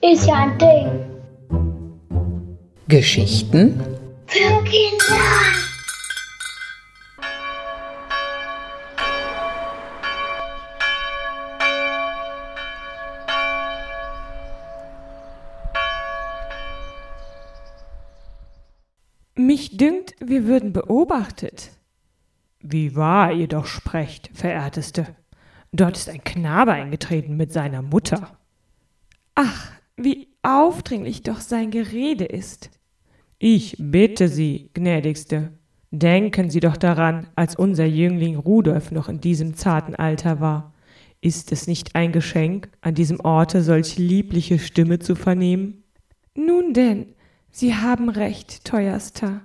Ist ja ein Ding. Geschichten Für Kinder. Mich dünkt, wir würden beobachtet. Wie wahr ihr doch sprecht, verehrteste. Dort ist ein Knabe eingetreten mit seiner Mutter. Ach, wie aufdringlich doch sein Gerede ist. Ich bitte Sie, gnädigste, denken Sie doch daran, als unser Jüngling Rudolf noch in diesem zarten Alter war. Ist es nicht ein Geschenk, an diesem Orte solch liebliche Stimme zu vernehmen? Nun denn, Sie haben recht, teuerster.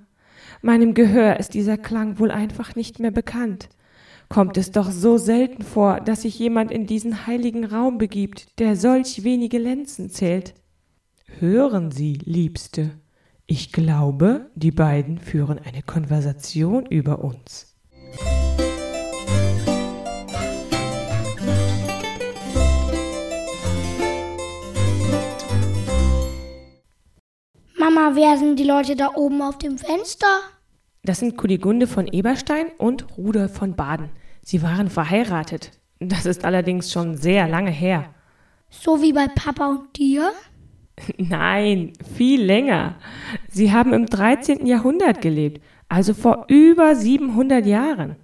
Meinem Gehör ist dieser Klang wohl einfach nicht mehr bekannt. Kommt es doch so selten vor, dass sich jemand in diesen heiligen Raum begibt, der solch wenige Lenzen zählt. Hören Sie, Liebste, ich glaube, die beiden führen eine Konversation über uns. Mama, wer sind die Leute da oben auf dem Fenster? Das sind Kunigunde von Eberstein und Rudolf von Baden. Sie waren verheiratet. Das ist allerdings schon sehr lange her. So wie bei Papa und dir? Nein, viel länger. Sie haben im 13. Jahrhundert gelebt, also vor über 700 Jahren.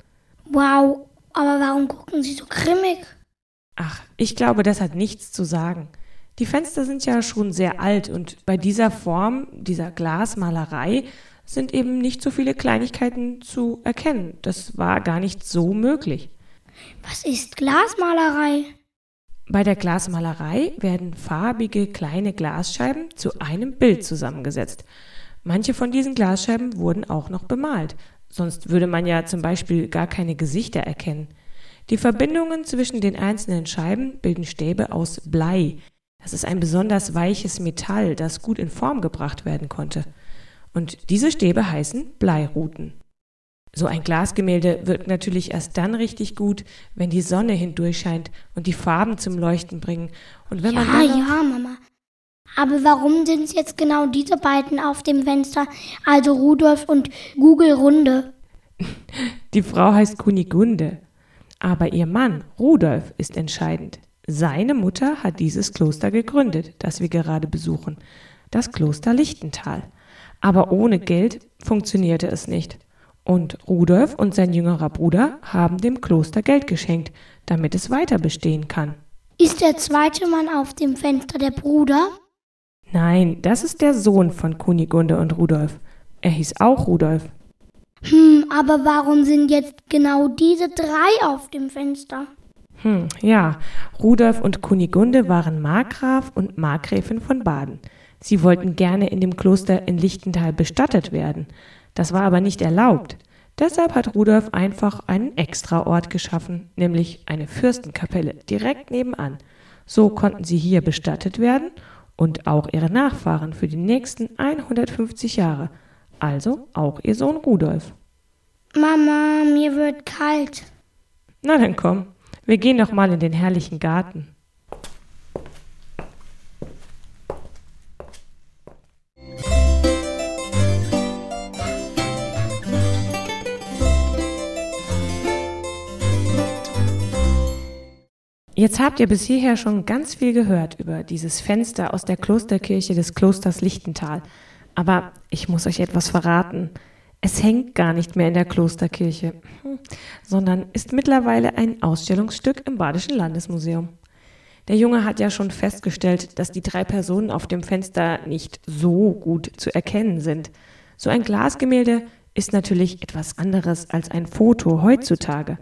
Wow, aber warum gucken sie so grimmig? Ach, ich glaube, das hat nichts zu sagen. Die Fenster sind ja schon sehr alt und bei dieser Form, dieser Glasmalerei, sind eben nicht so viele Kleinigkeiten zu erkennen. Das war gar nicht so möglich. Was ist Glasmalerei? Bei der Glasmalerei werden farbige kleine Glasscheiben zu einem Bild zusammengesetzt. Manche von diesen Glasscheiben wurden auch noch bemalt, sonst würde man ja zum Beispiel gar keine Gesichter erkennen. Die Verbindungen zwischen den einzelnen Scheiben bilden Stäbe aus Blei. Das ist ein besonders weiches Metall, das gut in Form gebracht werden konnte. Und diese Stäbe heißen Bleiruten. So ein Glasgemälde wirkt natürlich erst dann richtig gut, wenn die Sonne hindurch scheint und die Farben zum Leuchten bringen. Und wenn ja, man dann ja, Mama. Aber warum sind es jetzt genau diese beiden auf dem Fenster, also Rudolf und Google Runde? Die Frau heißt Kunigunde, aber ihr Mann Rudolf ist entscheidend. Seine Mutter hat dieses Kloster gegründet, das wir gerade besuchen, das Kloster Lichtental. Aber ohne Geld funktionierte es nicht. Und Rudolf und sein jüngerer Bruder haben dem Kloster Geld geschenkt, damit es weiter bestehen kann. Ist der zweite Mann auf dem Fenster der Bruder? Nein, das ist der Sohn von Kunigunde und Rudolf. Er hieß auch Rudolf. Hm, aber warum sind jetzt genau diese drei auf dem Fenster? Hm, ja, Rudolf und Kunigunde waren Markgraf und Markgräfin von Baden. Sie wollten gerne in dem Kloster in Lichtental bestattet werden. Das war aber nicht erlaubt. Deshalb hat Rudolf einfach einen Extraort geschaffen, nämlich eine Fürstenkapelle direkt nebenan. So konnten sie hier bestattet werden und auch ihre Nachfahren für die nächsten 150 Jahre. Also auch ihr Sohn Rudolf. Mama, mir wird kalt. Na dann komm, wir gehen doch mal in den herrlichen Garten. Jetzt habt ihr bis hierher schon ganz viel gehört über dieses Fenster aus der Klosterkirche des Klosters Lichtental. Aber ich muss euch etwas verraten. Es hängt gar nicht mehr in der Klosterkirche, hm, sondern ist mittlerweile ein Ausstellungsstück im Badischen Landesmuseum. Der Junge hat ja schon festgestellt, dass die drei Personen auf dem Fenster nicht so gut zu erkennen sind. So ein Glasgemälde ist natürlich etwas anderes als ein Foto heutzutage.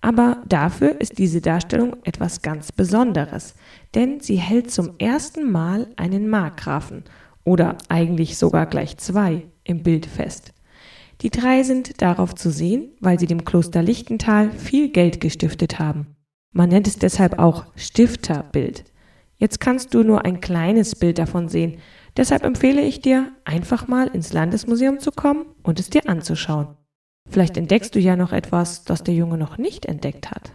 Aber dafür ist diese Darstellung etwas ganz Besonderes, denn sie hält zum ersten Mal einen Markgrafen oder eigentlich sogar gleich zwei im Bild fest. Die drei sind darauf zu sehen, weil sie dem Kloster Lichtental viel Geld gestiftet haben. Man nennt es deshalb auch Stifterbild. Jetzt kannst du nur ein kleines Bild davon sehen, deshalb empfehle ich dir, einfach mal ins Landesmuseum zu kommen und es dir anzuschauen. Vielleicht entdeckst du ja noch etwas, das der Junge noch nicht entdeckt hat.